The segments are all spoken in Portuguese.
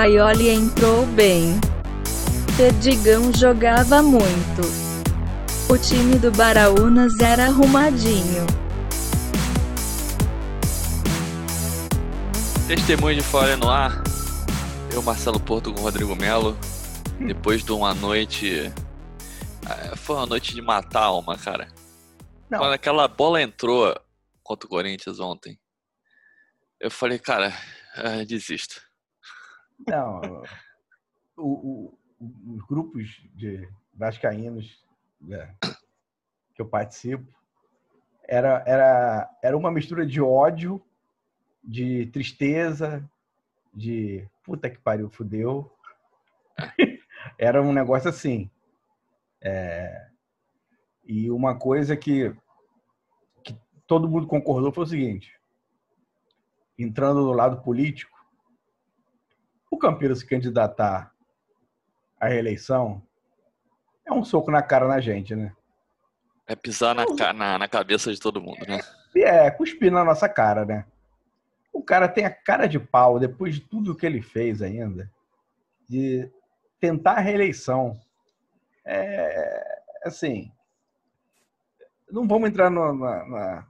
Paioli entrou bem. Perdigão jogava muito. O time do Baraunas era arrumadinho. Testemunho de Fora no ar. Eu, Marcelo Porto com o Rodrigo Melo. Depois de uma noite. ah, Foi uma noite de matar a alma, cara. Não. Quando aquela bola entrou contra o Corinthians ontem, eu falei, cara, ah, desisto. Não, o- o- os grupos de vascaínos né, que eu participo era, era, era uma mistura de ódio, de tristeza, de puta que pariu, fudeu. Era um negócio assim. É, e uma coisa que, que todo mundo concordou foi o seguinte: entrando no lado político, o Campeiro se candidatar à reeleição é um soco na cara na gente, né? É pisar na, na, na cabeça de todo mundo, né? E é cuspir na nossa cara, né? O cara tem a cara de pau, depois de tudo que ele fez ainda, de tentar a reeleição. É, assim, não vamos entrar no- na, na,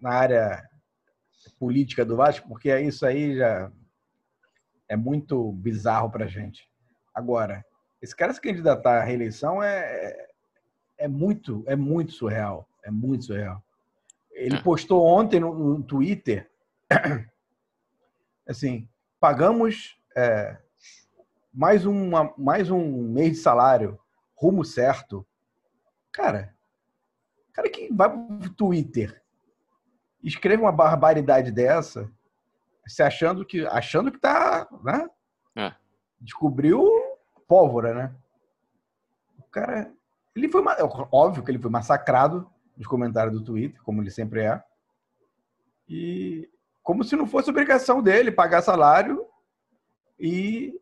na área política do Vasco, porque isso aí já é muito bizarro pra gente. Agora, esse cara se candidatar à reeleição é, é muito, é muito surreal. É muito surreal. Ele É. postou ontem no, no Twitter, assim, pagamos é, mais, uma, mais um mês de salário, rumo certo. Cara, cara que vai pro Twitter, escreve uma barbaridade dessa, se achando que achando que tá, né? É. Descobriu pólvora, né? O cara, ele foi ma- óbvio que ele foi massacrado nos comentários do Twitter, como ele sempre é. E como se não fosse obrigação dele pagar salário e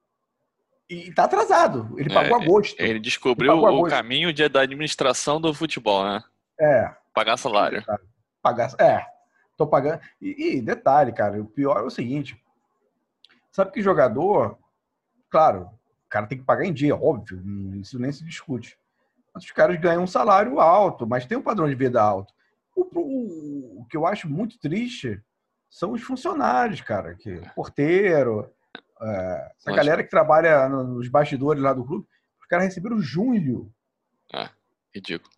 e tá atrasado. Ele É, pagou agosto. Ele descobriu Ele o caminho de- da administração do futebol, né? É. Pagar salário. pagar. É, tô pagando. E, e detalhe, cara, o pior é o seguinte: sabe que jogador, claro, o cara tem que pagar em dia, óbvio, isso nem se discute. Mas os caras ganham um salário alto, mas tem um padrão de vida alto. O, o- o que eu acho muito triste são os funcionários, cara, que porteiro, é, essa galera que trabalha no- nos bastidores lá do clube, os caras receberam junho. Ridículo.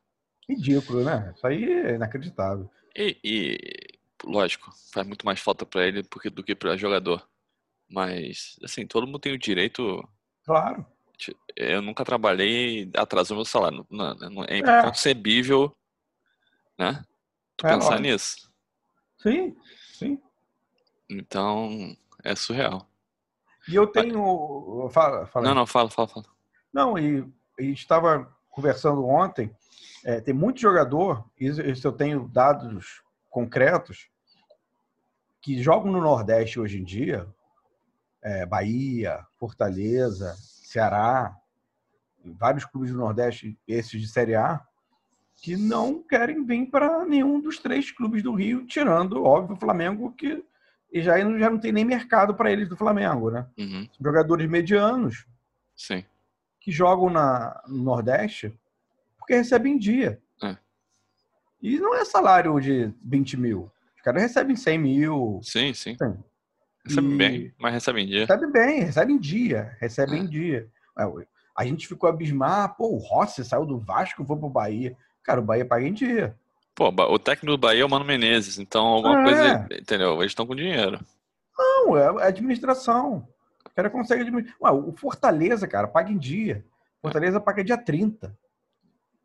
Ridículo, né? Isso aí é inacreditável. E, e, lógico, faz muito mais falta pra ele porque- do que pra jogador. Mas, assim, todo mundo tem o direito. Claro. Eu nunca trabalhei atrasou meu salário. Não, não- é É. inconcebível, né? Tu É, pensar lógico. nisso. Sim, sim. Então, é surreal. E eu tenho. Fala, fala. Não, não, fala, fala, fala. Não, e a gente estava conversando ontem. é, tem muito jogador, isso eu tenho dados concretos, que jogam no Nordeste hoje em dia, é, Bahia, Fortaleza, Ceará, vários clubes do Nordeste, esses de Série A, que não querem vir para nenhum dos três clubes do Rio, tirando, óbvio, o Flamengo, que já, já não tem nem mercado para eles do Flamengo, né? Uhum, jogadores medianos sim. que jogam na, no Nordeste porque recebem em dia. É. E não é salário de 20 mil. Os caras recebem 100 mil. Sim, sim. Sim. Recebe E- bem, mas recebe em dia. Recebem bem, recebem em dia. Recebem É. em dia. É, A gente ficou abismado. Pô, o Rossi saiu do Vasco foi pro Bahia. Cara, o Bahia paga em dia. Pô, o técnico do Bahia é o Mano Menezes, então alguma É. coisa, entendeu? Eles estão com dinheiro. Não, é administração. O cara consegue administrar. Ué, o Fortaleza, cara, paga em dia. Fortaleza paga dia 30.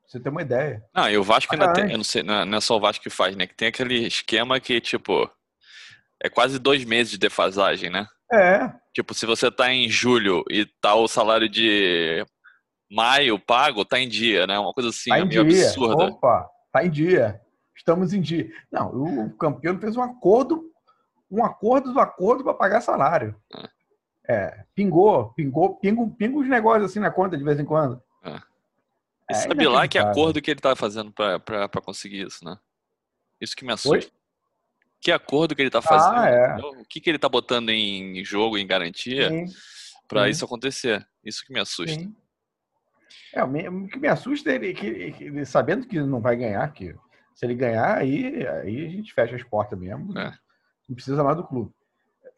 Você ter uma ideia. Ah, e o Vasco ainda tem, Caralho. eu não sei, não é não é só o Vasco que faz, né? Que tem aquele esquema que, tipo, é quase dois meses de defasagem, né? É, Tipo, se você tá em julho e tá o salário de maio pago, tá em dia, né? Uma coisa assim, tá é meio dia. absurda. Opa, tá em dia. Estamos em dia. Não, o campeão fez um acordo, um acordo do acordo para pagar salário. É, pingou, pingou, pingo, pingo os negócios assim na conta de vez em quando. E É sabe lá que acordo que ele tá fazendo pra conseguir isso, né? Isso que me assusta. Oi? Que acordo que ele tá fazendo? é. entendeu? O que, que ele tá botando em jogo, em garantia, para isso acontecer. Isso que me assusta. Sim. É, o que me assusta é ele, que, sabendo que não vai ganhar, que se ele ganhar, aí, aí a gente fecha as portas mesmo. É. Não precisa mais do clube.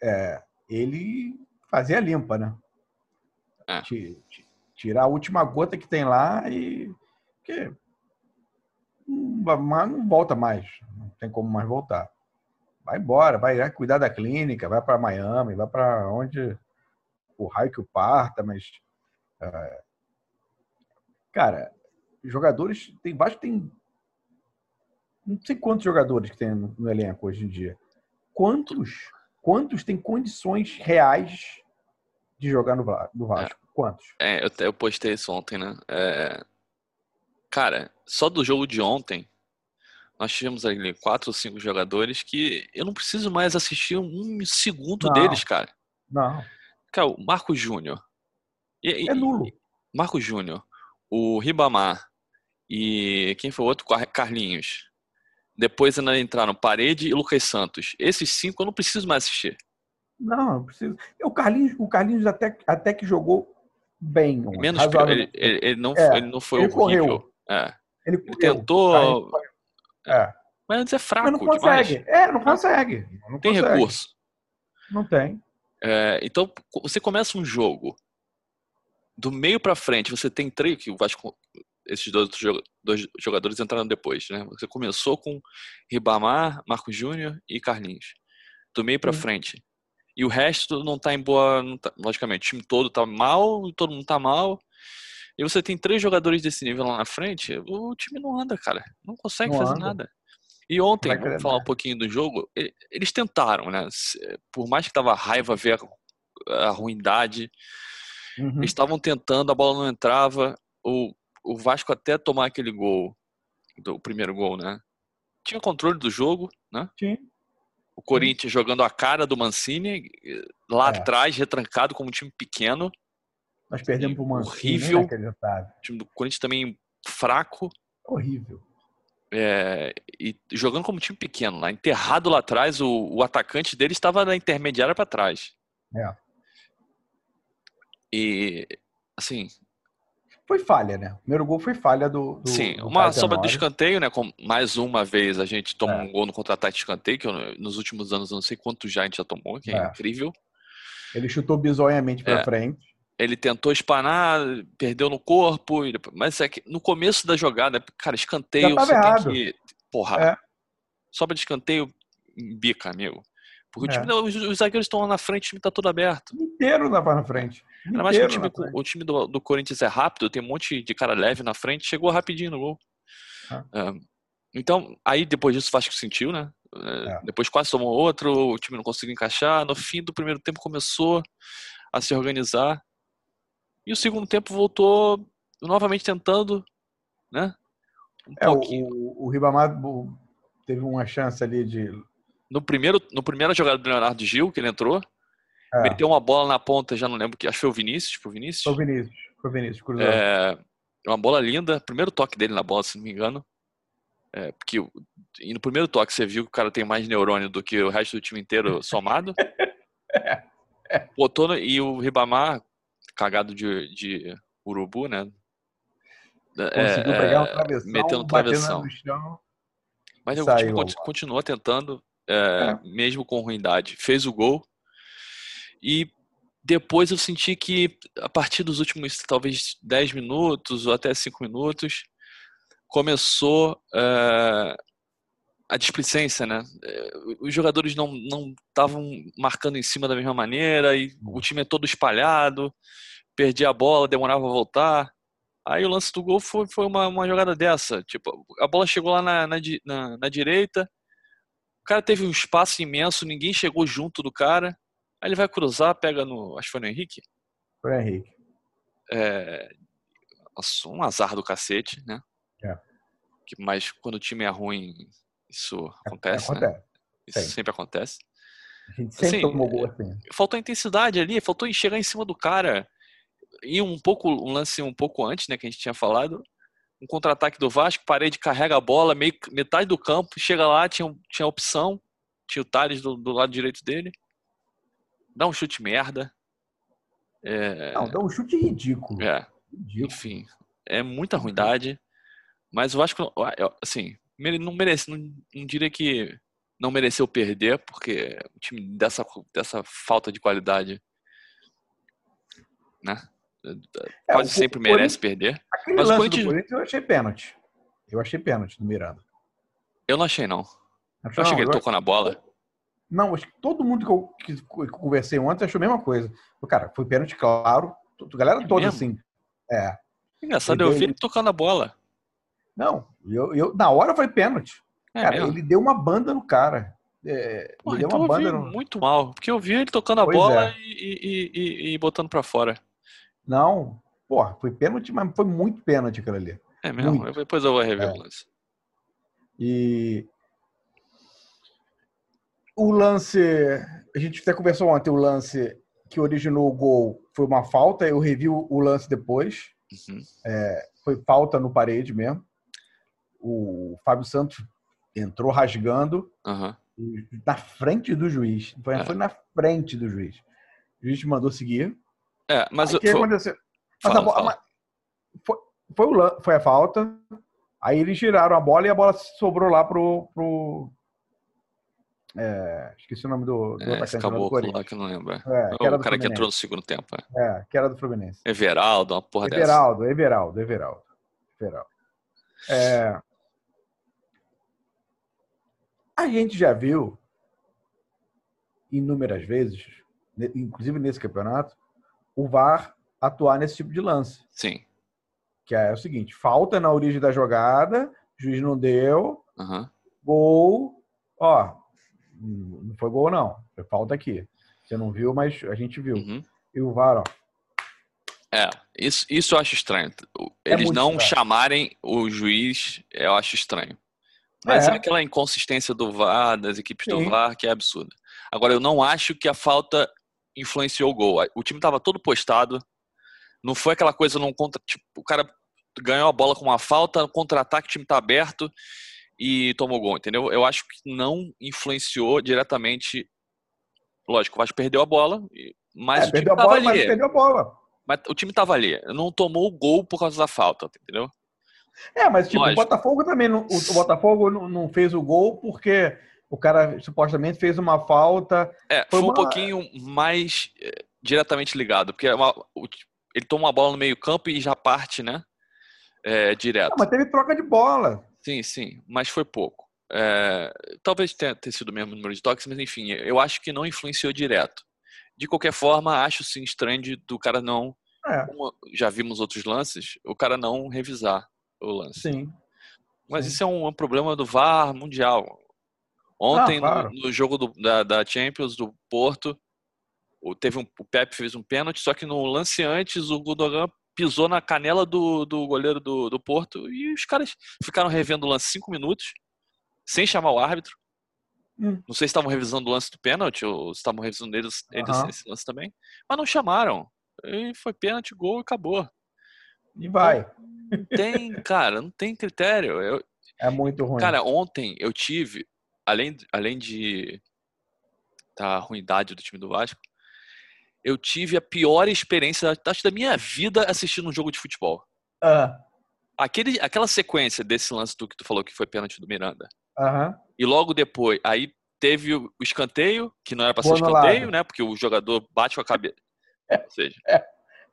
É, ele fazia limpa, né? É. Ti- Tirar a última gota que tem lá e. Porque va- mas não volta mais. Não tem como mais voltar. Vai embora, vai, vai cuidar da clínica, vai para Miami, vai para onde o raio que o parta, mas. é, cara, jogadores. Tem vários. Tem. Não sei quantos jogadores que tem no, no elenco hoje em dia. Quantos? Quantos têm condições reais de jogar no, no Vasco? Quantos? É, eu, eu postei isso ontem, né? É, cara, só do jogo de ontem, nós tivemos ali quatro ou cinco jogadores que eu não preciso mais assistir um segundo Não. deles, cara. Não. Cara, o Marco Júnior. É nulo. Marco Júnior, o Ribamar e quem foi o outro? Car- Carlinhos. Depois ainda entraram Parede e Lucas Santos. Esses cinco eu não preciso mais assistir. Não, não precisa. O Carlinhos, o Carlinhos até, até que jogou bem. ontem, Menos pior, ele, ele, ele não, É, ele não foi ele horrível. correu. É. Ele, Ele correu. tentou- Carlinhos correu. É. Mas é Mas fraco não demais. consegue. É, não consegue. Não Tem consegue. recurso. Não tem. É, então, você começa um jogo do meio pra frente, você tem três, que o Vasco, esses dois, dois jogadores entraram depois, né? Você começou com Ribamar, Marco Júnior e Carlinhos. Do meio pra Sim. frente. E o resto não tá em boa. tá- logicamente, o time todo tá mal, todo mundo tá mal. E você tem três jogadores desse nível lá na frente, o time não anda, cara. Não consegue Não fazer anda. nada. E ontem, vamos falar um pouquinho do jogo, eles tentaram, né? Por mais que tava raiva ver a, a ruindade, Uhum. eles estavam tentando, a bola não entrava. O, o Vasco até tomar aquele gol, do o primeiro gol, né? Tinha controle do jogo, né? Sim. O Corinthians jogando a cara do Mancini, lá É. atrás, retrancado como um time pequeno. Nós perdemos pro Mancini. Horrível. inacreditável. O time do Corinthians também fraco. Horrível. é, e jogando como time pequeno lá, enterrado lá atrás, o, o atacante dele estava na intermediária para trás. É. E assim, Foi falha, né? O primeiro gol foi falha do. do sim, do uma sobra do escanteio, né? Com, mais uma vez a gente toma É. um gol no contra-ataque de escanteio, que eu- nos últimos anos eu não sei quantos já a gente já tomou, que é, É. incrível. Ele chutou bizonhamente pra É. frente. Ele tentou espanar, perdeu no corpo, mas é que no começo da jogada, cara, escanteio, você errado. tem que. Porra, É. sobra de escanteio, bica, amigo. Porque o É. time, os, os zagueiros estão lá na frente, o time tá todo aberto. Inteiro na, na frente. Ainda mais que o time, o time do, do Corinthians é rápido, tem um monte de cara leve na frente, chegou rapidinho no gol. Ah. É, então, aí depois disso o Vasco sentiu, né? É, É. Depois quase tomou outro, o time não conseguiu encaixar. No fim do primeiro tempo começou a se organizar. E o segundo tempo voltou novamente tentando, né? Um É, pouquinho. o, o Ribamar teve uma chance ali de. No primeiro, no primeira jogada do Leonardo Gil, que ele entrou, É, meteu uma bola na ponta, já não lembro que, acho que foi o Vinícius, foi o Vinícius. foi o Vinícius. Foi o Vinícius, cruzou. É, uma bola linda, primeiro toque dele na bola, se não me engano. É, porque e no primeiro toque você viu que o cara tem mais neurônio do que o resto do time inteiro somado. Botou no- e o Ribamar, cagado de, de urubu, né? Conseguiu É, pegar um é, travessão, batendo travessão. no chão. Mas o time continuou tentando, é, mesmo com ruindade. Fez o gol. E depois eu senti que, a partir dos últimos, talvez, 10 minutos ou até 5 minutos, começou é, a displicência, né? É, Os jogadores não não estavam marcando em cima da mesma maneira e o time é todo espalhado, perdia a bola, demorava a voltar. Aí o lance do gol foi, foi uma, uma jogada dessa. Tipo, a bola chegou lá na, na, na- na direita, o cara teve um espaço imenso, ninguém chegou junto do cara. Aí ele vai cruzar, pega no. Acho que foi no Henrique. Foi o Henrique. É, nossa, um azar do cacete, né? É. Que- Mas quando o time é ruim, isso acontece, né? Acontece. Isso Sim. sempre acontece. A gente sempre Assim, tomou gol assim. Faltou intensidade ali, faltou chegar em cima do cara. E um pouco, um lance um pouco antes, né, que a gente tinha falado. Um contra-ataque do Vasco, parede carrega a bola, meio, metade do campo, chega lá, tinha, tinha opção, tinha o Thales do, do lado direito dele. Dá um chute merda. É... Não, dá um chute ridículo. É. ridículo. Enfim, é muita ruindade. Mas eu acho que, assim, não merece, não, não diria que não mereceu perder, porque o time dessa, dessa falta de qualidade, né? É, Quase sempre merece perder. Aquele mas lance o Corinthians... do Corinthians eu achei pênalti. Eu achei pênalti do Miranda. Eu não achei, não. Eu achei que ele tocou na bola. Não, acho que todo mundo que eu, que eu conversei ontem achou a mesma coisa. Cara, foi pênalti, claro. A galera é toda mesmo? assim. É. Engraçado, eu vi ele tocando a bola. Não, eu, eu, na hora foi pênalti. É cara, mesmo? ele deu uma banda no cara. É, Porra, ele deu então uma banda no... muito mal, porque eu vi ele tocando a pois bola é. e, e, e, e, botando para fora. Não, porra, foi pênalti, mas foi muito pênalti aquilo ali. É mesmo? Muito. Depois eu vou rever é. o lance. E o lance, a gente até conversou ontem, o lance que originou o gol foi uma falta, eu revi o lance depois. Uhum. É, foi falta no parede mesmo. O Fábio Santos entrou rasgando uhum. na frente do juiz. Foi, é. foi, na frente do juiz. O juiz mandou seguir. É, mas o que aconteceu? Mas fala, a bola, mas foi, foi, o, foi a falta. Aí eles giraram a bola e a bola sobrou lá pro. pro é, esqueci o nome do, do é, atacante do Corinthians. lá que não lembro. É, que o cara Fluminense. que entrou no segundo tempo. É. é, que era do Fluminense. Everaldo, uma porra Everaldo, dessa. Everaldo, Everaldo, Everaldo. É, a gente já viu inúmeras vezes, inclusive nesse campeonato, o VAR atuar nesse tipo de lance. Sim. Que é o seguinte: falta na origem da jogada, juiz não deu, uhum. gol, ó, não foi gol não, foi falta aqui. Você não viu, mas a gente viu. Uhum. E o VAR, ó. É, isso, isso eu acho estranho. É Eles é não estranho. chamarem o juiz, eu acho estranho. Mas é. é, aquela inconsistência do VAR, das equipes Sim. do VAR, que é absurda. Agora, eu não acho que a falta influenciou o gol. O time estava todo postado. Não foi aquela coisa não contra. Tipo, o cara ganhou a bola com uma falta, contra-ataque, o time está aberto e tomou gol, entendeu? Eu acho que não influenciou diretamente. Lógico, o Vasco perdeu a bola, mas é, o time perdeu a bola, ali. Mas perdeu a bola. Mas o time estava ali. Não tomou o gol por causa da falta, entendeu? É, mas tipo, Lógico. o Botafogo também não, o, Botafogo não, fez o gol porque o cara supostamente fez uma falta. É, foi, foi uma... um pouquinho mais é, diretamente ligado, porque é uma, ele toma uma bola no meio-campo e já parte, né? É, direto. Não, mas teve troca de bola. Sim, sim, mas foi pouco. É, talvez tenha, tenha sido o mesmo número de toques, mas enfim, eu acho que não influenciou direto. De qualquer forma, acho sim estranho do cara não. É. Já vimos outros lances, o cara não revisar o lance. Sim. Mas Sim. isso é um, um, problema do VAR mundial. Ontem, ah, claro. no, no, jogo do, da, da, Champions do Porto, o, teve um, o Pepe fez um pênalti, só que no lance antes o Gundogan pisou na canela do, do goleiro do, do Porto e os caras ficaram revendo o lance cinco minutos, sem chamar o árbitro. Hum. Não sei se estavam revisando o lance do pênalti ou se estavam revisando eles, eles uhum. esse lance também, mas não chamaram. E foi pênalti, gol e acabou. E vai. Não tem, cara, não tem critério. Eu, é muito ruim. Cara, ontem eu tive, além, além de da ruindade do time do Vasco, eu tive a pior experiência acho, da minha vida assistindo um jogo de futebol. Aquele, aquela sequência desse lance do que tu falou que foi pênalti do Miranda. Uhum. E logo depois, aí teve o escanteio, que não era para ser escanteio, né? Porque o jogador bate com a cabeça. É. Ou seja, é.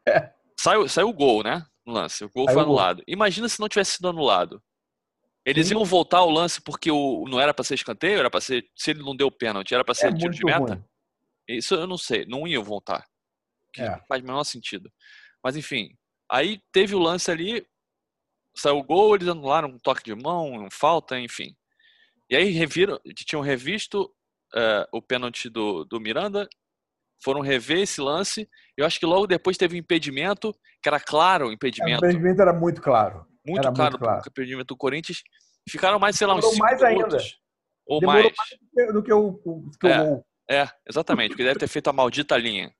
É. Saiu, saiu o gol, né? no lance. O gol Aí foi anulado. Gol. Imagina se não tivesse sido anulado. Eles Sim. iam voltar ao lance porque o, não era para ser escanteio, era para ser. Se ele não deu pênalti, era para ser é tiro de meta. Ruim. Isso eu não sei. Não iam voltar. É. Faz o menor sentido. Mas enfim. Aí teve o lance ali, saiu o gol, eles anularam um toque de mão, falta, enfim. E aí reviram, tinham revisto uh, o pênalti do, do Miranda foram rever esse lance. Eu acho que logo depois teve um impedimento, que era claro o impedimento. É, o impedimento era muito claro. Muito era claro, muito claro. o impedimento do Corinthians. Ficaram mais, sei lá, uns 5 mais minutos. Ainda. Ou Demorou mais. mais do que o, o, que é, o gol. É, exatamente, porque deve ter feito a maldita linha.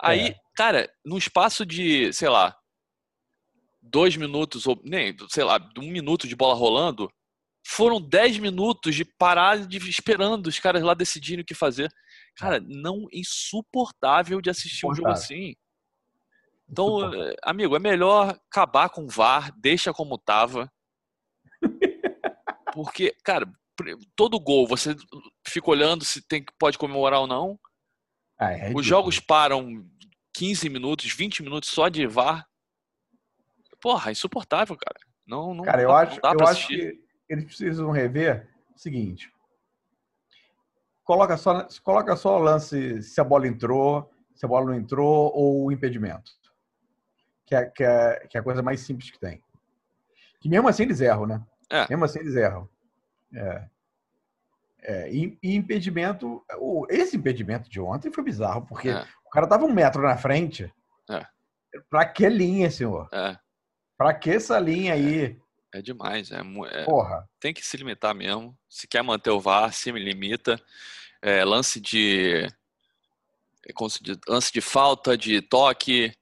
Aí, é. cara, num espaço de, sei lá, dois minutos, ou nem, sei lá, um minuto de bola rolando, foram dez minutos de parar de esperando os caras lá decidirem o que fazer. Cara, não insuportável de assistir um jogo assim. Então, eh, amigo, é melhor acabar com o VAR, deixa como tava. Porque, cara, todo gol você fica olhando se tem pode comemorar ou não. Ah, é Os jogos param 15 minutos, 20 minutos só de VAR. Porra, insuportável, cara. Não, não, cara, eu acho, eu acho que eles precisam rever o seguinte. Coloca só, coloca só o lance se a bola entrou, se a bola não entrou ou o impedimento. Que é, que é, que é a coisa mais simples que tem. Que mesmo assim eles erram, né? É. Mesmo assim eles erram. É. É, e, e, impedimento, o, esse impedimento de ontem foi bizarro, porque é. o cara tava um metro na frente. É. Pra que linha, senhor? É. Pra que essa linha aí? É, é demais, é, é, Porra. Tem que se limitar mesmo. Se quer manter o VAR, se limita. É, lance de lance de falta, de toque,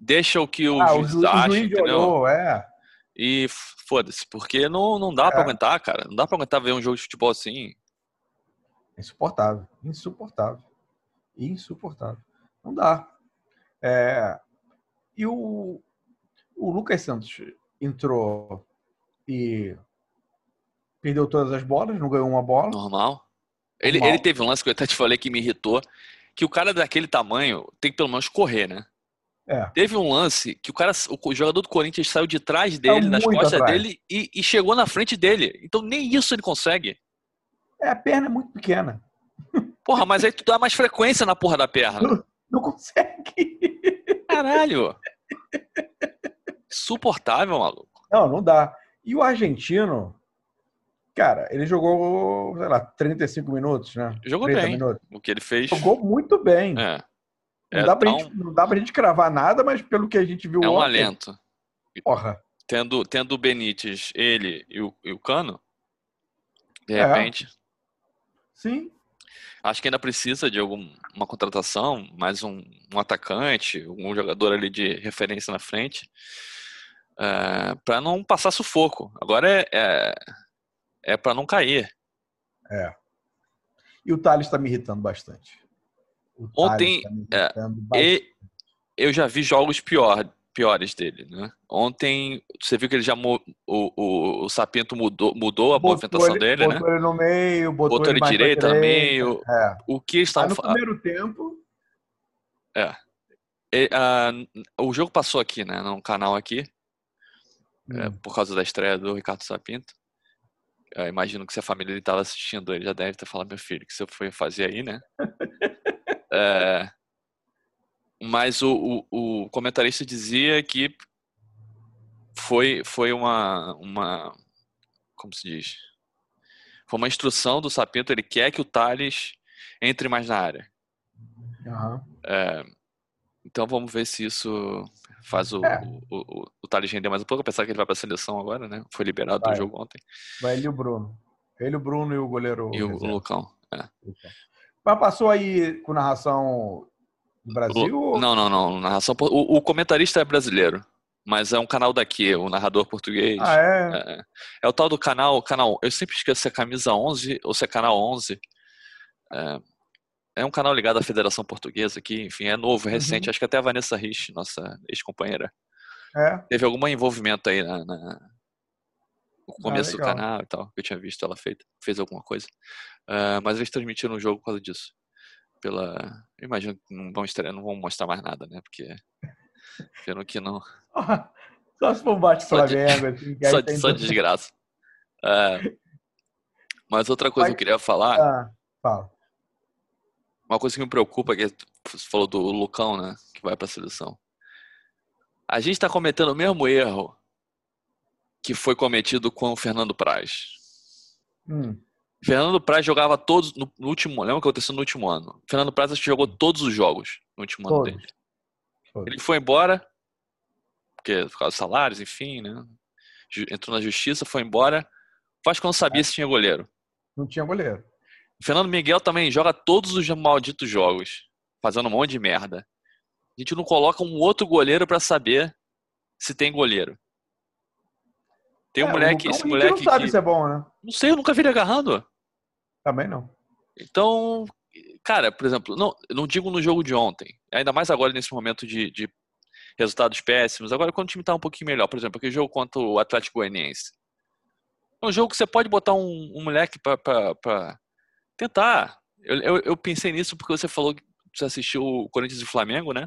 deixa o que o ah, juiz o, acha, o entendeu? Olhou, é. E foda-se, porque não, não dá é. pra aguentar, cara. Não dá pra aguentar ver um jogo de futebol assim. Insuportável. Insuportável. Insuportável. Não dá. É... E o, o Lucas Santos entrou e perdeu todas as bolas, não ganhou uma bola. Normal. Ele, Normal. ele teve um lance que eu até te falei que me irritou, que o cara daquele tamanho tem que pelo menos correr, né? É. Teve um lance que o cara, o jogador do Corinthians saiu de trás dele, nas costas atrás. dele e, e, chegou na frente dele. Então nem isso ele consegue. É, a perna é muito pequena. Porra, mas aí tu dá mais frequência na porra da perna. Não, não consegue. Caralho. Suportável, maluco. Não, não dá. E o argentino, cara, ele jogou, sei lá, 35 minutos, né? Jogou bem. Minutos. O que ele fez. Jogou muito bem. É. Não, é dá tão... gente, não dá pra gente cravar nada, mas pelo que a gente viu É um ontem, alento. Porra. Tendo, tendo o Benítez, ele e o, e o Cano, de é. repente. Sim. Acho que ainda precisa de alguma contratação, mais um, um atacante, um jogador ali de referência na frente, é, para não passar sufoco. Agora é, é, é para não cair. É. E o Thales está me irritando bastante. Ontem, tá é, eu já vi jogos pior, piores dele, né? Ontem, você viu que ele já o, o, o Sapinto mudou, mudou a botou movimentação ele, dele, botou né? Botou ele no meio, botou, botou ele, ele direita no meio. É. O que estavam falando? No primeiro tempo. É. E, uh, o jogo passou aqui, né? No canal aqui. É, hum. É, por causa da estreia do Ricardo Sapinto. Eu imagino que se a família estava assistindo, ele já deve ter falado, meu filho, o que você foi fazer aí, né? É, mas o, o, o, comentarista dizia que foi, foi uma, uma. Como se diz? Foi uma instrução do Sapinto, ele quer que o Thales entre mais na área. Uhum. É, então vamos ver se isso faz o, é. o, o, o, Thales render mais um pouco, apesar que ele vai para a seleção agora, né? Foi liberado vai. do jogo ontem. Vai ele e o Bruno. Ele, o Bruno e o goleiro. E o, o Lucão. É. Mas passou aí com narração do Brasil? O, não, não, não. Narração, o, o, comentarista é brasileiro, mas é um canal daqui, o narrador português. Ah, é? É, é o tal do canal, canal. Eu sempre esqueço se é camisa 11 ou se é canal 11. É, é um canal ligado à Federação Portuguesa aqui, enfim, é novo, é recente. Uhum. Acho que até a Vanessa Rich, nossa ex-companheira, é. teve algum envolvimento aí na, na no começo ah, do canal e tal, que eu tinha visto ela feita, fez alguma coisa. Uh, mas eles transmitiram o jogo por causa disso. Pela. Eu imagino que não vão, estrear, não vão mostrar mais nada, né? Porque. Pelo que não. só se for um bate Flamengo, assim. Só, de, só desgraça. Uh, mas outra coisa que eu queria falar. Ah, fala. Uma coisa que me preocupa, que você falou do Lucão, né? Que vai para a seleção. A gente está cometendo o mesmo erro que foi cometido com o Fernando Praz. Hum. Fernando Praz jogava todos no, no, último, lembra o que aconteceu no último ano? Fernando Praz acho que jogou todos os jogos no último todos. ano dele. Todos. Ele foi embora porque por causa dos salários, enfim, né? Entrou na justiça, foi embora. O Vasco não sabia é. se tinha goleiro. Não tinha goleiro. Fernando Miguel também joga todos os malditos jogos, fazendo um monte de merda. A gente não coloca um outro goleiro para saber se tem goleiro. Tem um é, moleque, esse moleque. não sabe que... se é bom, né? Não sei, eu nunca vi ele agarrando. Também não. Então, cara, por exemplo, não, não digo no jogo de ontem, ainda mais agora nesse momento de, de resultados péssimos. Agora, quando o time tá um pouquinho melhor, por exemplo, aquele jogo contra o Atlético Goianiense. É um jogo que você pode botar um, um moleque para tentar. Eu, eu, eu, pensei nisso porque você falou que você assistiu o Corinthians e Flamengo, né?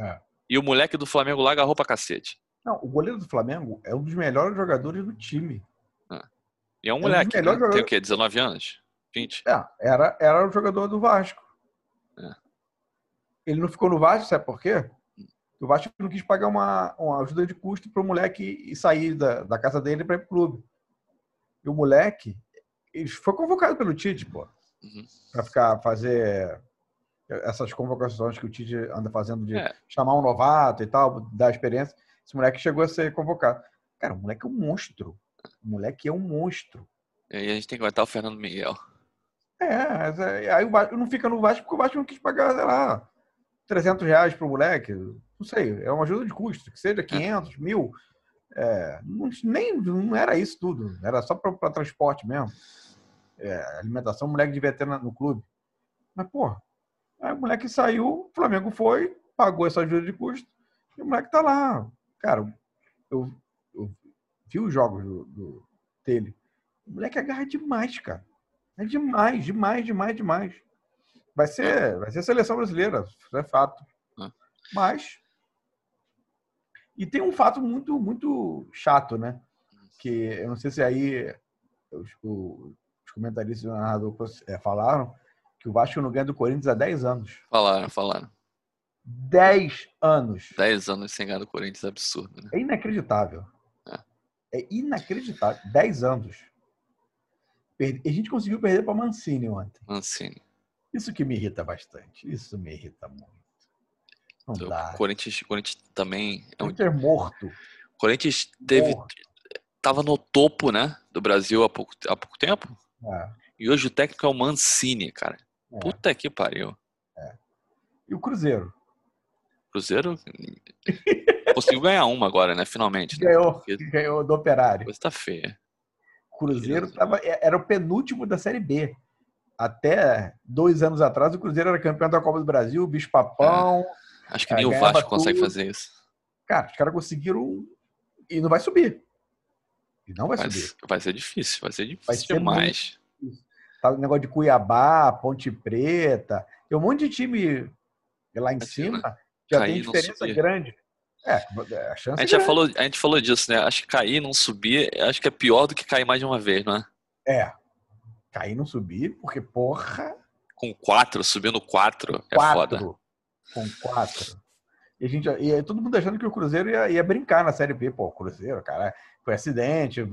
É. E o moleque do Flamengo lá agarrou pra cacete. Não, o goleiro do Flamengo é um dos melhores jogadores do time. É. E é um é moleque, um né? Jogadores... Tem o quê? 19 anos? 20? É, era, era o jogador do Vasco. É. Ele não ficou no Vasco, sabe por quê? O Vasco não quis pagar uma, uma ajuda de custo para o moleque sair da, da casa dele para ir pro clube. E o moleque ele foi convocado pelo Tite, pô. Uhum. Para ficar fazer essas convocações que o Tite anda fazendo de é. chamar um novato e tal, dar experiência. Esse moleque chegou a ser convocado. Cara, o moleque é um monstro. O moleque é um monstro. E aí a gente tem que aguentar o Fernando Miguel. É, aí o Vasco não fica no Vasco porque o Vasco não quis pagar, sei lá, 300 reais pro moleque. Não sei, é uma ajuda de custo. Que seja 500, é. mil. É, não, nem, não era isso tudo. Era só para transporte mesmo. É, alimentação, o moleque devia ter no clube. Mas, pô, aí o moleque saiu, o Flamengo foi, pagou essa ajuda de custo, e o moleque tá lá. Cara, eu, eu vi os jogos do, do, dele. O moleque agarra demais, cara. É demais, demais, demais, demais. Vai ser, vai ser seleção brasileira, isso é fato. É. Mas. E tem um fato muito, muito chato, né? Que eu não sei se aí os, os comentaristas do narrador é, falaram que o Vasco não ganha do Corinthians há 10 anos. Falaram, falaram. 10 anos. 10 anos sem ganhar do Corinthians é absurdo, né? É inacreditável. É, é inacreditável. 10 anos. A gente conseguiu perder para Mancini ontem. Mancini. Isso que me irrita bastante. Isso me irrita muito. Não então, dá. Corinthians, Corinthians também é um. Inter morto. Corinthians teve. Morto. Tava no topo, né? Do Brasil há pouco, há pouco tempo. É. E hoje o técnico é o Mancini, cara. É. Puta que pariu. É. E o Cruzeiro? Cruzeiro conseguiu ganhar uma agora, né? Finalmente. Né? Ganhou, Porque... ganhou do Operário. Coisa tá feia. Cruzeiro tava, é, era o penúltimo da Série B. Até dois anos atrás, o Cruzeiro era campeão da Copa do Brasil, bicho papão. É. Acho que nem o Vasco tudo. consegue fazer isso. Cara, os caras conseguiram e não vai subir. E não vai, vai subir. Vai ser difícil, vai ser difícil vai ser demais. Tá o negócio de Cuiabá, Ponte Preta, tem um monte de time lá em cima né? Já tem diferença grande. É, a chance a gente, é já falou, a gente falou disso, né? Acho que cair não subir, acho que é pior do que cair mais de uma vez, não é? É. Cair não subir, porque, porra. Com quatro, subindo quatro, é foda. Com quatro. E, a gente, e todo mundo achando que o Cruzeiro ia, ia brincar na Série B. Pô, o Cruzeiro, cara, foi acidente,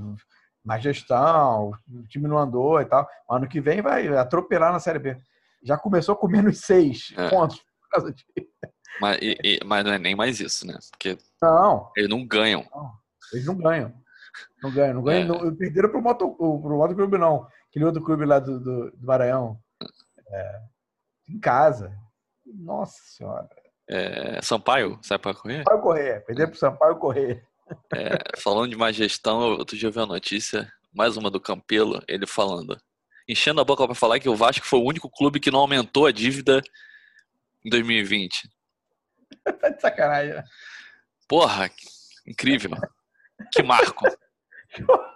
má gestão, o time não andou e tal. Ano que vem vai atropelar na Série B. Já começou com menos seis é. pontos causa disso. Mas, e, e, mas não é nem mais isso, né? Porque não. eles não ganham. Não, eles não ganham. Não ganham. Não ganham. É. Não, perderam pro Moto, pro Moto Clube, não. Aquele outro clube lá do, do, do Maranhão. É, em casa. Nossa Senhora. É, Sampaio, sai para correr? Sampaio correr. Perder pro Sampaio correr. É, falando de má gestão, outro dia eu vi a notícia, mais uma do Campelo, ele falando. Enchendo a boca para falar que o Vasco foi o único clube que não aumentou a dívida em 2020. tá de sacanagem. Né? Porra, incrível. Que marco.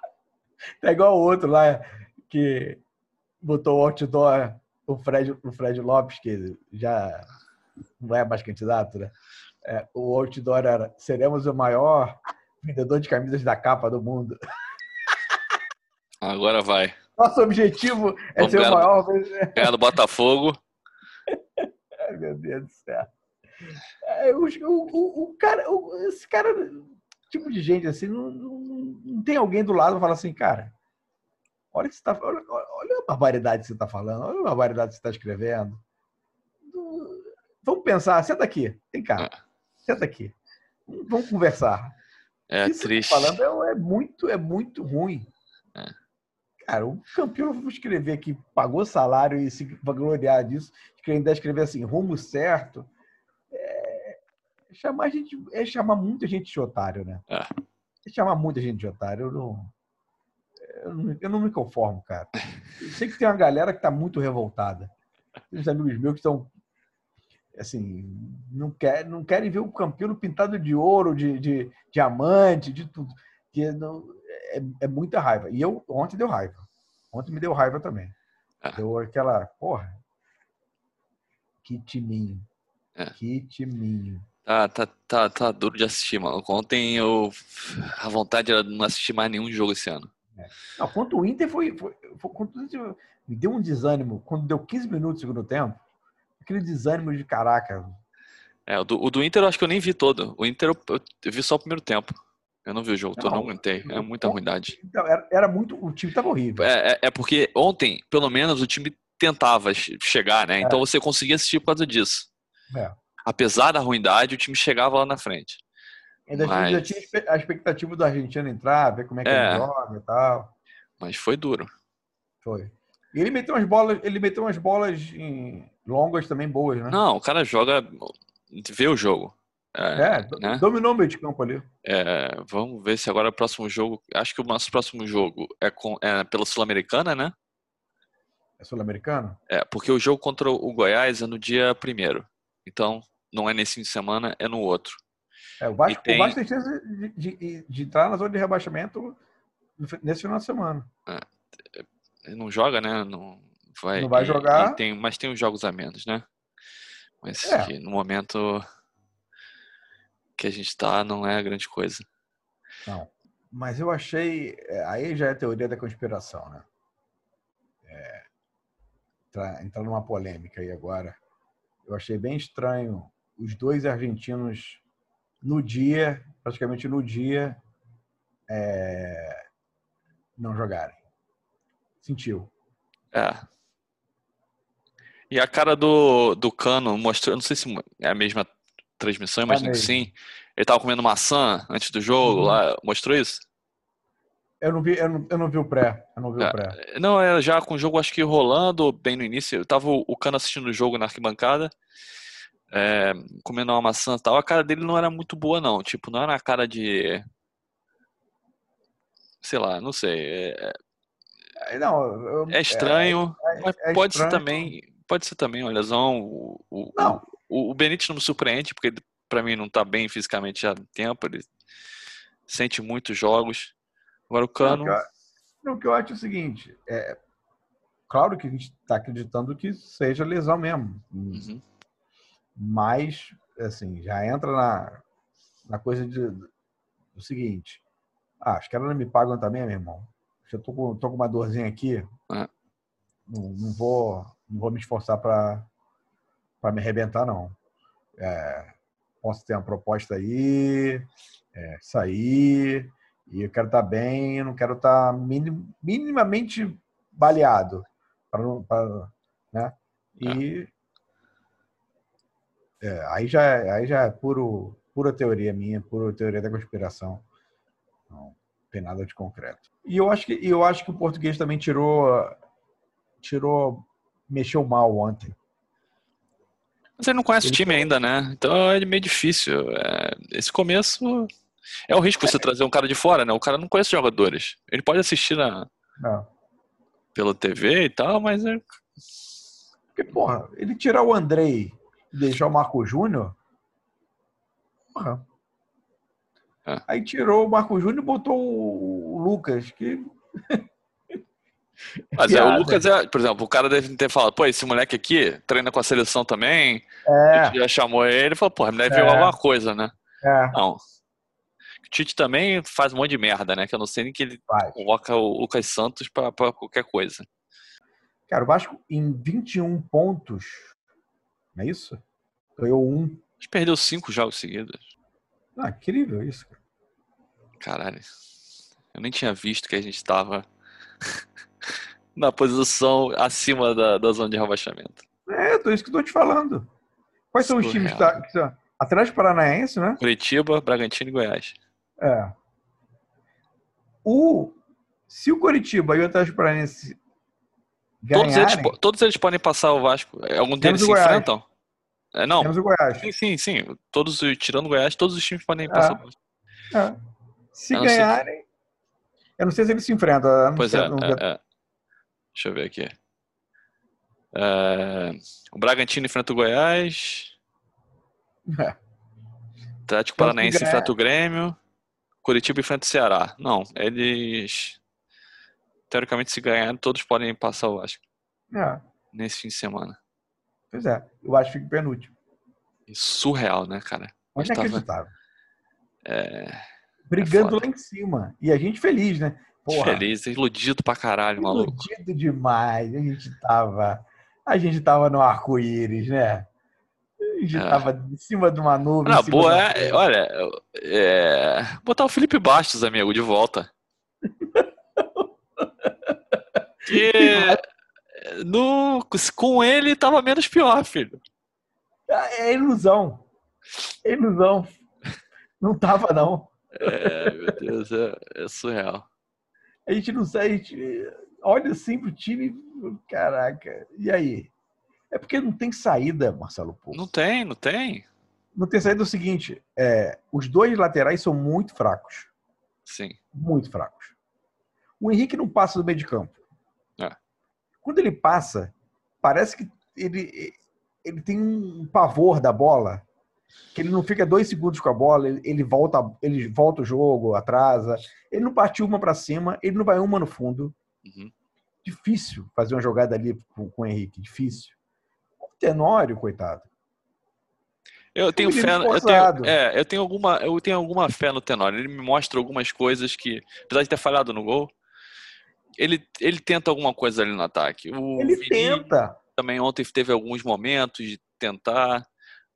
É igual o outro lá que botou o outdoor, o Fred, o Fred Lopes, que já não é mais candidato, né? É, o outdoor era: seremos o maior vendedor de camisas da capa do mundo. Agora vai. Nosso objetivo é Vamos ser o maior. Ganhar do Botafogo. Ai, meu Deus do céu. É, o, o, o, cara, o, esse cara, tipo de gente assim, não, não, não tem alguém do lado que fala assim, cara, olha, que você tá, olha, olha a barbaridade que você está falando, olha a barbaridade que você está escrevendo. Vamos pensar, senta aqui, vem cá, é. senta aqui, vamos conversar. É Isso triste. Que falando é, é, muito, é muito ruim. É. Cara, o campeão, vou escrever aqui, pagou salário e se vangloriar disso, ainda escrever assim, rumo certo chamar gente, é chamar muita gente de otário, né? É. é chamar muita gente de otário, eu não, eu não, eu não me conformo, cara. Eu sei que tem uma galera que tá muito revoltada. Tem uns amigos meus que estão assim, não, quer, não querem ver o Campino pintado de ouro, de, de diamante, de tudo. Que não, é, é, muita raiva. E eu ontem deu raiva. Ontem me deu raiva também. Ah. Deu aquela, porra, que timinho. É. Que timinho. Tá, tá, tá, tá duro de assistir, mano. Ontem eu. A vontade era não assistir mais nenhum jogo esse ano. É. Não, quanto o Inter foi. foi, foi me deu um desânimo. Quando deu 15 minutos no segundo tempo, aquele desânimo de caraca. É, o do, o do Inter eu acho que eu nem vi todo. O Inter eu, eu vi só o primeiro tempo. Eu não vi o jogo, não, eu não aguentei. É muita ruindade. Então, era, era, muito. O time tava horrível. É, é, é, porque ontem, pelo menos, o time tentava chegar, né? Então é. você conseguia assistir por causa disso. É. Apesar da ruindade, o time chegava lá na frente. Ainda Mas... já tinha a expectativa do argentino entrar, ver como é que é. ele joga e tal. Mas foi duro. Foi. E ele meteu umas bolas, ele meteu umas bolas longas também boas, né? Não, o cara joga, vê o jogo. É, é né? dominou o meio de campo ali. É, vamos ver se agora o próximo jogo. Acho que o nosso próximo jogo é, com, é pela Sul-Americana, né? É Sul-Americano? É, porque o jogo contra o Goiás é no dia primeiro. Então, não é nesse fim de semana, é no outro. É, o Vasco, tem... o Vasco tem chance de, de, de, entrar na zona de rebaixamento nesse final de semana. É, não joga, né? Não vai, não vai jogar. tem, mas tem os jogos a menos, né? Mas é. no momento que a gente está não é grande coisa. Não. Mas eu achei. É, aí já é teoria da conspiração, né? É, entrar numa polêmica aí agora. Eu achei bem estranho os dois argentinos no dia, praticamente no dia, é, não jogarem. Sentiu. É. E a cara do, do Cano mostrou, não sei se é a mesma transmissão, imagino é que sim. Ele tava comendo maçã antes do jogo uhum. lá, mostrou isso? Eu não vi, eu não, eu não vi o pré. Eu não vi é, o pré. Não, é já com o jogo acho que rolando bem no início. Eu tava o, Cano assistindo o jogo na arquibancada, é, comendo uma maçã e tal. A cara dele não era muito boa, não. Tipo, não era a cara de. Sei lá, não sei. É, é não, eu, é estranho, é, mas é pode estranho. ser também. Pode ser também uma lesão. O, o, não. O, o Benítez não me surpreende, porque para mim não tá bem fisicamente já há tempo. Ele sente muitos jogos. Agora o Cano. Não, o que eu acho é o seguinte: é, claro que a gente está acreditando que seja lesão mesmo. Uhum. Mas, assim, já entra na, na coisa de, do seguinte: ah, os caras não me pagam também, meu irmão. Eu tô com, tô com uma dorzinha aqui. É. Não, não, vou, não vou me esforçar para me arrebentar, não. É, posso ter uma proposta aí, é, sair, e eu quero estar tá bem, eu não quero estar tá minim, minimamente baleado. Pra, pra, né? E é. é, aí, já, é, aí já é puro, pura teoria minha, pura teoria da conspiração. Não tem nada de concreto. E eu acho que, eu acho que o português também tirou, tirou, mexeu mal ontem. Mas ele não conhece ele o time ainda, né? Então é meio difícil. É, esse começo é o risco você é. trazer um cara de fora, né? O cara não conhece jogadores. Ele pode assistir na, não. pela TV e tal, mas é. Porque, porra, ele tirar o Andrei e deixar o Marco Júnior. Porra. É. Aí tirou o Marco Júnior e botou o Lucas, que. Mas é, o Lucas é, por exemplo, o cara deve ter falado, pô, esse moleque aqui treina com a seleção também. É. já chamou ele e falou, pô, deve ver é. alguma coisa, né? É. Não. O Tite também faz um monte de merda, né? Que eu não sei nem que ele faz. coloca o Lucas Santos pra, pra qualquer coisa. Cara, o Vasco em 21 pontos, não é isso? Ganhou um. A gente perdeu cinco jogos seguidos. Ah, incrível isso. Caralho. Eu nem tinha visto que a gente estava na posição acima da, da zona de rebaixamento. É, é isso que eu tô te falando. Quais são os times da, que são? Atlético Paranaense, né? Curitiba, Bragantino e Goiás. É. O, se o Curitiba e o Atlético Paranaense ganharem... Todos eles, todos eles podem passar o Vasco. Algum deles se enfrentam? É, não. Temos o Goiás. Sim, sim, sim. Todos, tirando o Goiás, todos os times podem é. passar o Vasco. É. Se ganharem... Eu não sei se eles se enfrentam. Pois é, é, é, Deixa eu ver aqui. É, o Bragantino enfrenta o Goiás. É. Atlético Paranaense enfrenta o Grêmio. Curitiba enfrenta o Ceará. Não, eles. Teoricamente, se ganharem, todos podem passar o Vasco. É. Nesse fim de semana. Pois é, eu acho que fica penúltimo. Surreal, né, cara? Inacreditável. Tava... É... Brigando é lá em cima. E a gente feliz, né? Porra, feliz, iludido pra caralho, maluco. Iludido demais. A gente tava. A gente tava no arco-íris, né? A gente é. tava em cima de uma nuvem. Na boa, é, olha, é, botar o Felipe Bastos, amigo, de volta. que no, com ele tava menos pior, filho. É, é ilusão. É ilusão. Não tava, não. É, meu Deus, é, é surreal. A gente não sai, a gente olha assim pro time, caraca, e aí? É porque não tem saída, Marcelo Pouco. Não tem, não tem. Não tem saída é o seguinte, é, os dois laterais são muito fracos. Sim. Muito fracos. O Henrique não passa do meio de campo. É. Quando ele passa, parece que ele, ele tem um pavor da bola, que ele não fica dois segundos com a bola, ele, ele volta, ele volta o jogo, atrasa. Ele não parte uma para cima, ele não vai uma no fundo. Uhum. Difícil fazer uma jogada ali com, com o Henrique, difícil. O Tenório, coitado. Eu tenho fé, eu tenho, é, eu tenho alguma, eu tenho alguma fé no Tenório. Ele me mostra algumas coisas que, apesar de ter falhado no gol, ele, ele tenta alguma coisa ali no ataque. O ele Vini tenta. Também ontem teve alguns momentos de tentar,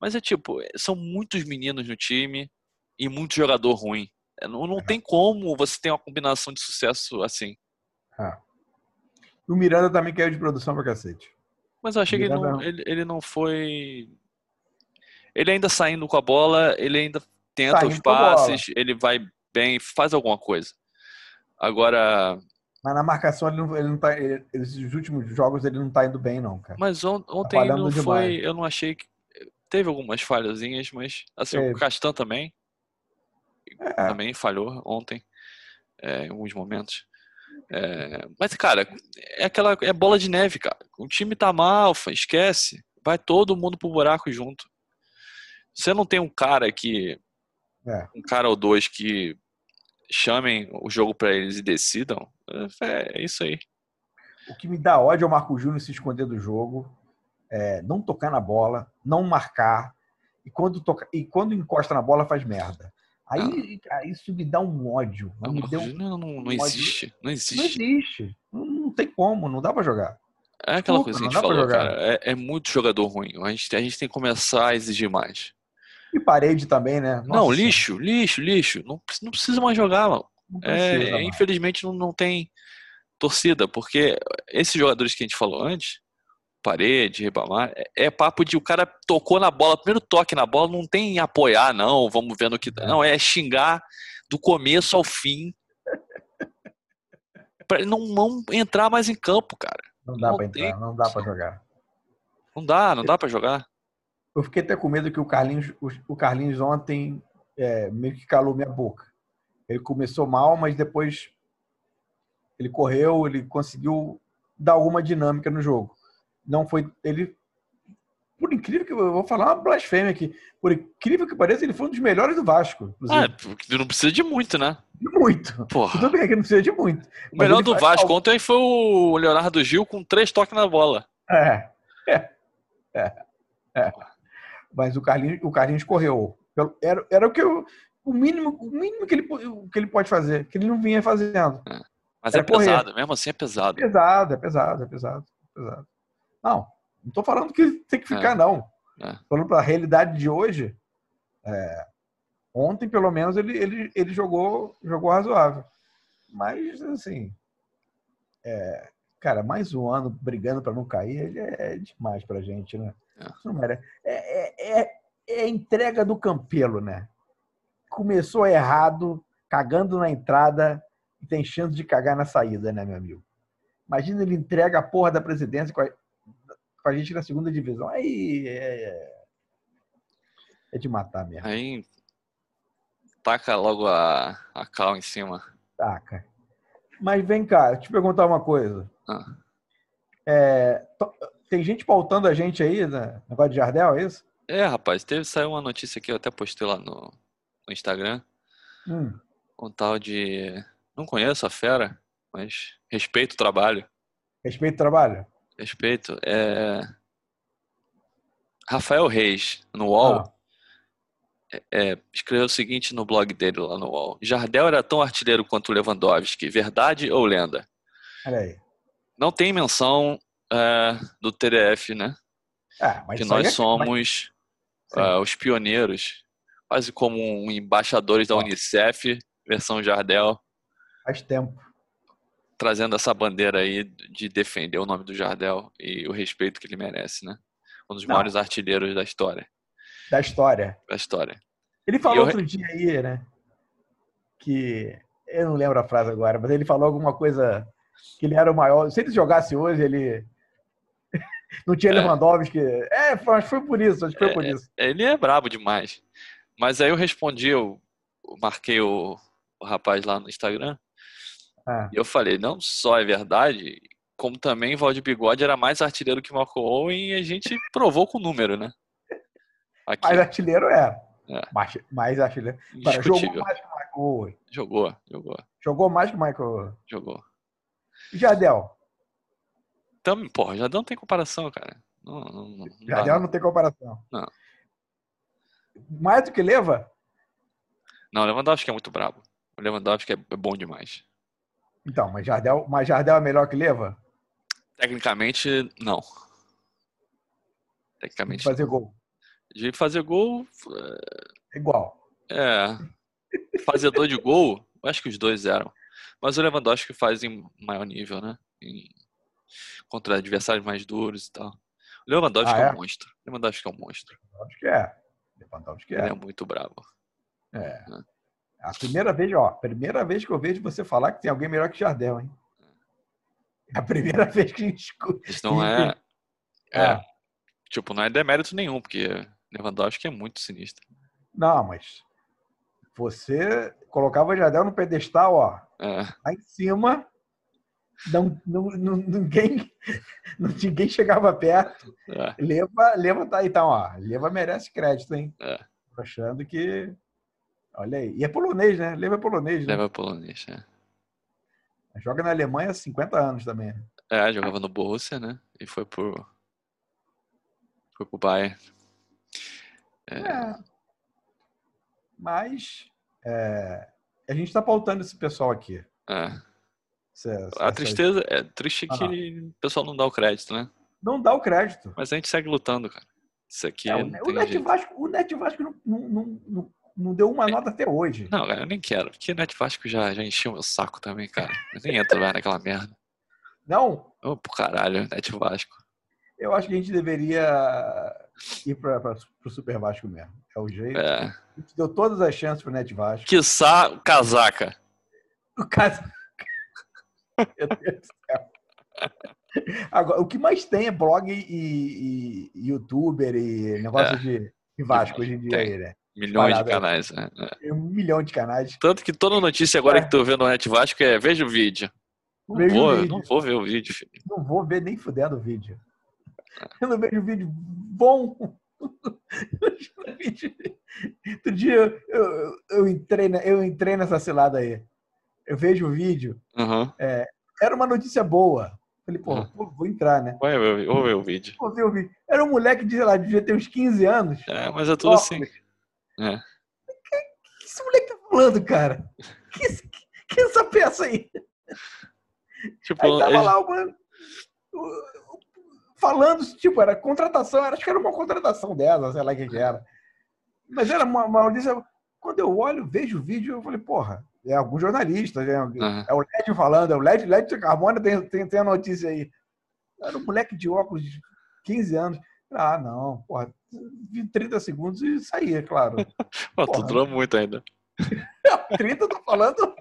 mas é tipo, são muitos meninos no time e muito jogador ruim. É, não, não é. tem como você ter uma combinação de sucesso assim. Ah. O Miranda também caiu de produção pra cacete. Mas eu achei Miranda... que ele não, ele, ele não foi. Ele ainda saindo com a bola, ele ainda tenta saindo os passes, ele vai bem, faz alguma coisa. Agora. Mas na marcação ele não, ele não tá. Ele, esses últimos jogos ele não tá indo bem, não, cara. Mas on, ontem tá não foi. Eu não achei que. Teve algumas falhazinhas, mas assim, o Castan também. É. Também falhou ontem. É, em alguns momentos. É, mas, cara, é aquela é bola de neve, cara. O time tá mal, esquece. Vai todo mundo pro buraco junto. Você não tem um cara que. É. Um cara ou dois que chamem o jogo para eles e decidam. É, é, isso aí. O que me dá ódio é o Marco Júnior se esconder do jogo, é, não tocar na bola, não marcar. E quando, toca, e quando encosta na bola faz merda. Aí, ah. isso me dá um ódio. Não, me deu um, não, não, não existe. Não existe. Não existe. Não, não tem como, não dá para jogar. É aquela coisa que a gente falou, cara. É, é, muito jogador ruim. A gente, a gente tem que começar a exigir mais. E parede também, né? Nossa. Não, lixo, lixo, lixo. Não, não precisa mais jogar, mano. É, infelizmente não, não tem torcida, porque esses jogadores que a gente falou antes, parede, Ribamar, é, é, papo de o cara tocou na bola, primeiro toque na bola, não tem apoiar, não, vamos vendo que. É. Não, é xingar do começo ao fim. pra não, não entrar mais em campo, cara. Não dá tem... entrar, não dá pra jogar. Não dá, não dá pra jogar. Eu fiquei até com medo que o Carlinhos, o Carlinhos ontem é, meio que calou minha boca. Ele começou mal, mas depois ele correu, ele conseguiu dar alguma dinâmica no jogo não foi. Ele, por incrível que eu vou falar uma blasfêmia aqui, por incrível que pareça, ele foi um dos melhores do Vasco. Ah, não precisa de muito, né? De muito. Porra. Tudo bem que não precisa de muito. O melhor do Vasco algo... ontem foi o Leonardo Gil com três toques na bola. É. É. É. é. Mas o Carlinhos, o Carlinhos correu. Era, era o que eu, o mínimo, o mínimo que ele, que ele pode fazer, que ele não vinha fazendo. É. Mas era é pesado, correr. mesmo assim é pesado. É pesado, é pesado, é pesado, é pesado. Não, não estou falando que tem que ficar, é. não. É. Falando para a realidade de hoje, é, ontem, pelo menos, ele, ele, ele jogou, jogou razoável. Mas, assim, é, cara, mais um ano brigando para não cair é, demais para gente, né? É. É, é, é, entrega do Campelo, né? Começou errado, cagando na entrada e tem chance de cagar na saída, né, meu amigo? Imagina ele entrega a porra da presidência com a, com a gente na segunda divisão. Aí é, é de matar mesmo. Aí taca logo a, a cal em cima. Taca. Mas vem cá, te perguntar uma coisa. Ah. É, tem gente pautando a gente aí, né? Negócio de Jardel, é isso? É, rapaz, teve, saiu uma notícia aqui, eu até postei lá no, no Instagram. Hum. Um tal de. Não conheço a fera, mas respeito o trabalho. Respeito o trabalho? Respeito. É. Rafael Reis, no UOL, Ah. é, escreveu o seguinte no blog dele lá no UOL: Jardel era tão artilheiro quanto Lewandowski, verdade ou lenda? Olha aí. Não tem menção é, do TDF, né? Ah, mas que nós é- somos Sim. ah, os pioneiros, quase como um embaixadores da. Unicef, versão Jardel, Faz tempo. Trazendo essa bandeira aí de defender o nome do Jardel e o respeito que ele merece, né? Um dos Não. maiores artilheiros da história, Da história. da história. Ele falou eu- outro dia aí, né? Que. Eu não lembro a frase agora, mas ele falou alguma coisa que ele era o maior. Se ele jogasse hoje, ele. Não tinha É. Lewandowski. É, que foi por isso, acho que foi por isso. Ele é brabo demais. Mas aí eu respondi, eu eu marquei o, o rapaz lá no Instagram Ah, e eu falei, não só é verdade, como também Valdir Bigode era mais artilheiro que Marco Owen e a gente provou com o número, né? Aqui, mas artilheiro é. É. Mais, mais artilheiro. Cara, jogou mais que o Michael Owen. Jogou, jogou, Jogou mais que o Michael Owen. jogou. E Jardel? Então, porra, já não tem comparação, cara. Não, não, não Jardel não. não tem comparação. Não. Mais do que Leva? Não, o Lewandowski é muito brabo. O Lewandowski é é bom demais. Então, mas Jardel, mas Jardel é melhor que Leva? Tecnicamente, não. De Tecnicamente, fazer gol. de fazer gol, Igual. é. Fazedor de gol, eu acho que os dois eram. Mas o Lewandowski faz em maior nível, né? Em- contra adversários mais duros e tal. O Lewandowski Ah, é é? um monstro. O Lewandowski é um monstro. Que é. Lewandowski Ele é. é muito brabo. É. A primeira vez, ó, primeira vez que eu vejo você falar que tem alguém melhor que Jardel, hein? É a primeira vez que a gente escuta. Isso não é. É, Ah, tipo, não é demérito nenhum, porque Lewandowski é muito sinistro. não, mas você colocava Jardel no pedestal, ó, É, lá em cima. Não, não, não- ninguém, ninguém chegava perto. é. Leva, Leva tá aí, então, ó. Leva merece crédito, hein? É. Tô achando que. Olha aí. E é polonês, né? Leva é polonês, né? Leva polonês, é. Joga na Alemanha há 50 anos também. né? É, jogava no Borussia, né? E foi pro. Foi pro Bayern. É. Mas é, a gente está pautando esse pessoal aqui. É. Essa- A essa- tristeza é triste que o pessoal não dá o crédito, né? Não dá o crédito. Mas a gente segue lutando, cara. Isso aqui É, o, Net jeito. Vasco, o Net Vasco não, não, não, não, deu uma nota até hoje. Não, cara, eu nem quero. Porque Net Vasco já, já encheu meu saco também, cara. Eu nem entro mais naquela merda. Não, Ô, pro caralho, Net Vasco. eu acho que a gente deveria ir para o Super Vasco mesmo. É o jeito. É. A gente deu todas as chances para o Net Vasco. Quiçá o casaca. O caso. Meu Deus do céu. Agora, o que mais tem é blog e, e- e youtuber e negócio É. de, de Vasco hoje em dia, aí, né? Milhões de Parada. canais, né? É. Um milhão de canais. Tanto que toda notícia agora É. que tu vê no Net Vasco é veja o vídeo. Não Veja o vou, vídeo. não vou ver o vídeo, filho. Não vou ver nem fudendo o vídeo. Eu não vejo vídeo bom. Outro dia eu, eu, eu entrei, eu entrei nessa cilada aí. Eu vejo o vídeo, Aham. era uma notícia boa. Falei, pô, Uhum. pô, vou entrar, né? Ver, vou ver o vídeo. Vou ver o vídeo. Era um moleque de, sei lá, devia ter uns 15 anos. É, mas é tudo assim. É. O que esse moleque tá falando, cara? Que, esse- que essa peça aí? Tipo, Aí tava lá o- falando, tipo, era contratação, era- acho que era uma contratação dela, sei lá o que, que era. Mas era uma, uma. Quando eu olho, vejo o vídeo, eu falei, porra, é algum jornalista, é, Aham. é o LED falando, é o LED, LED Carmona tem, tem, tem a notícia aí. Era um moleque de óculos de 15 anos. Ah, não, porra, vi 30 segundos e saí, é claro. Pô, tu durou muito ainda. 30 eu tô falando.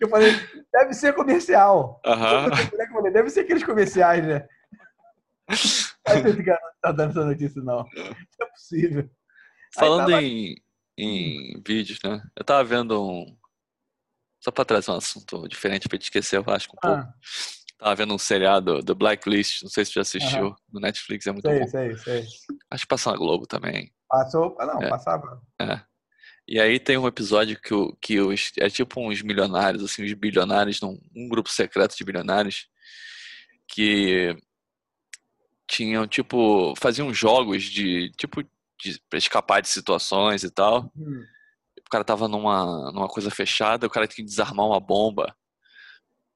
Eu falei, deve ser comercial. Aham. Eu falei, deve ser aqueles comerciais, né? Não tá dando essa notícia, não. Não é possível. Falando tava- em, em vídeos, né? Eu tava vendo um. Só pra trazer um assunto diferente pra te esquecer, eu acho que um pouco. Ah, Tava vendo um seriado do Blacklist, não sei se você já assistiu, no Netflix, é muito sei, bom. sei, sei. Acho que passa na Globo também. Passou. Não, É. passava. É. E aí tem um episódio que, o, que os, é tipo uns milionários, assim, os bilionários, num, um grupo secreto de bilionários, que tinham, tipo, faziam jogos de, tipo, de, pra escapar de situações e tal. Hum. O cara tava numa, numa coisa fechada, o cara tinha que desarmar uma bomba.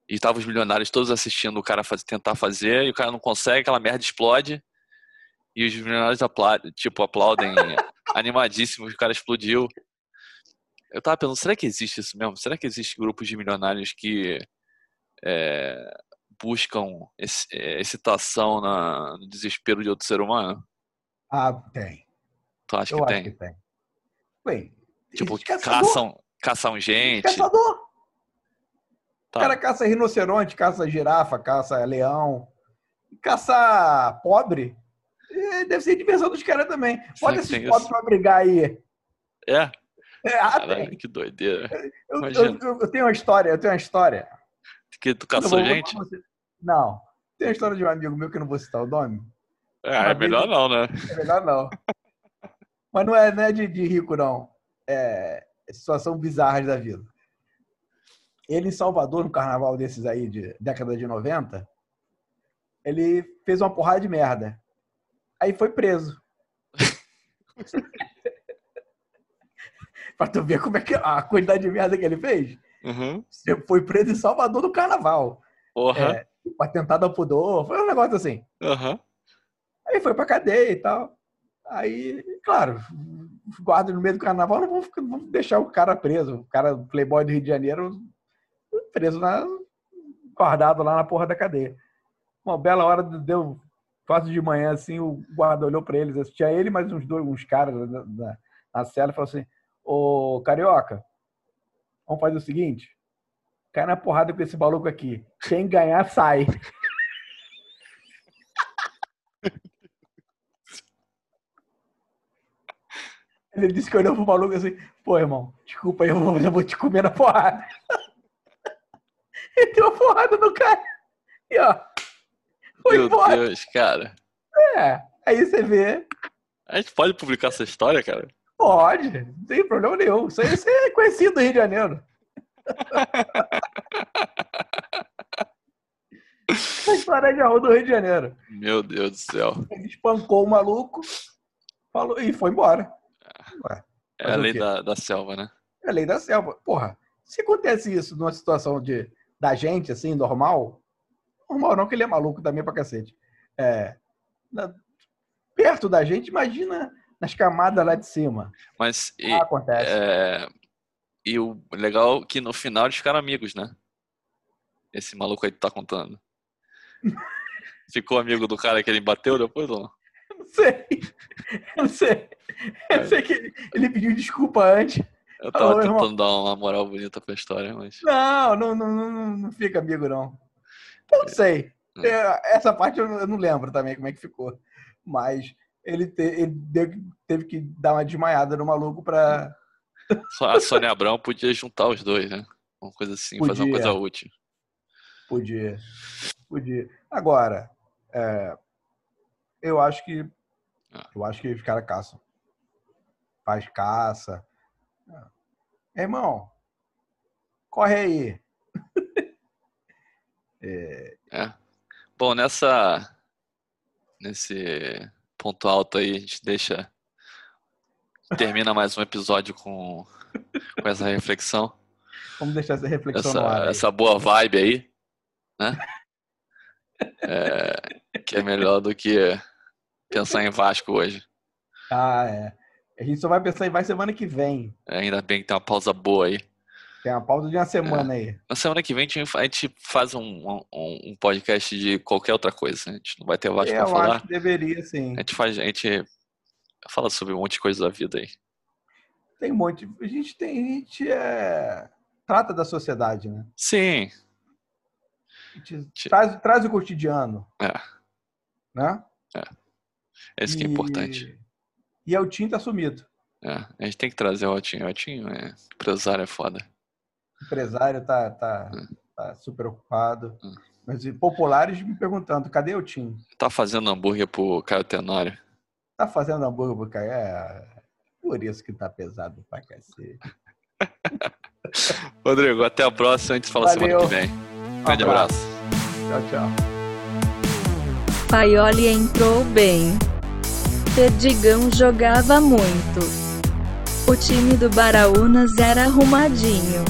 E tava os milionários todos assistindo o cara faz, tentar fazer, e o cara não consegue, aquela merda explode. E os milionários aplaudem, tipo, aplaudem animadíssimos, o cara explodiu. Eu tava pensando, será que existe isso mesmo? Será que existe grupos de milionários que é, buscam é, excitação na, no desespero de outro ser humano? Ah, tem. Tu acha Eu que acho tem? que tem. Bem, Tipo, caçam, caçam gente. Caçador. Tá. O cara caça rinoceronte, caça girafa, caça leão. Caça pobre. Deve ser diversão dos caras também. Que esses pobres pra brigar aí. É? É, ah, Caralho, que doideira. Eu, eu- eu- eu tenho uma história, eu tenho uma história. Que tu caçou gente? Não. Tem a história de um amigo meu que eu não vou citar o nome. É, é melhor não, né? É melhor não. Mas não é, não é de, de rico, não. É situação bizarra da vida. Ele em Salvador, no carnaval desses aí, de década de 90, ele fez uma porrada de merda. Aí foi preso. pra tu ver como é que a quantidade de merda que ele fez. Uhum. Você foi preso em Salvador no carnaval. Porra. É, atentado ao pudor. Foi um negócio assim. Aham. Aí foi pra cadeia e tal. Aí, claro, os guardas no meio do carnaval não vão, não vão deixar o cara preso. O cara, playboy do Rio de Janeiro, preso, na, guardado lá na porra da cadeia. Uma bela hora, deu quase de manhã, assim, o guarda olhou pra eles. Tinha ele mais uns dois, uns caras na, na, na cela e falou assim, ô, Carioca, vamos fazer o seguinte, cai na porrada com esse maluco aqui. Quem ganhar, sai. Ele disse que olhou pro maluco assim, pô, irmão, desculpa aí, eu vou, eu vou te comer na porrada. Ele deu uma porrada no cara. E ó, foi Meu embora. Deus, cara. É, aí você vê, A gente pode publicar essa história, cara? pode, não tem problema nenhum. Isso aí isso é conhecido do Rio de Janeiro. Essa história é de rua do Rio de Janeiro. Meu Deus do céu. Ele espancou o maluco falou, e foi embora. Ué, É a lei da, da selva, né? É a lei da selva. Porra, se acontece isso numa situação de, da gente, assim, normal, normal não, que ele é maluco também pra cacete. É, na- perto da gente, imagina nas camadas lá de cima. Mas e, Ah, acontece. é, e o legal é que no final eles ficaram amigos, né? Esse maluco aí que tá contando. Ficou amigo do cara que ele bateu depois ou não? Não sei. Eu não sei. Eu sei que ele pediu desculpa antes. Eu tava Ô, irmão. tentando dar uma moral bonita pra história, mas. Não, não, não, não, não- fica amigo, não. Eu não sei. Hum. É, Essa parte eu não- lembro também como é que ficou. Mas ele, te- ele teve que dar uma desmaiada no maluco pra. A Sônia Abrão podia juntar os dois, né? Uma coisa assim, fazer uma Podia. coisa útil. Podia. Podia. Agora, é, eu acho que. Ah. Eu acho que os caras caçam. Faz caça. É. Irmão, corre aí. É. Bom, nessa. Nesse ponto alto aí, a gente deixa. Termina mais um episódio com, com essa reflexão. Vamos deixar essa reflexão no ar. Essa, aí. essa boa vibe aí, né? É, que é melhor do que pensar em Vasco hoje. Ah, é. A gente só vai pensar em vai semana que vem. Ainda bem que tem uma pausa boa aí. Tem uma pausa de uma semana aí. Na semana que vem a gente, a faz um, um, um podcast de qualquer outra coisa. né? A gente não vai ter Vasco Eu pra falar. acho que deveria, sim. A gente faz, a gente fala sobre um monte de coisa da vida aí. Tem um monte. A gente tem. A gente é... trata da sociedade, né? Sim, A gente Ti- traz, traz o cotidiano. É. Né? é isso que é E- importante. E é o Tim tá sumido. É, a gente tem que trazer o Otinho. O Otinho é empresário, é foda. Empresário tá, tá, é. tá super ocupado. É. Mas populares me perguntando, cadê o Tim? Tá fazendo hambúrguer pro Caio Tenório. Tá fazendo hambúrguer pro Caio. É, por isso que tá pesado pra cacete. Rodrigo, até a próxima. A gente fala semana que vem. Um grande abraço. abraço. Tchau, tchau. Paioli entrou bem. Perdigão jogava muito. O time do Baraunas era arrumadinho.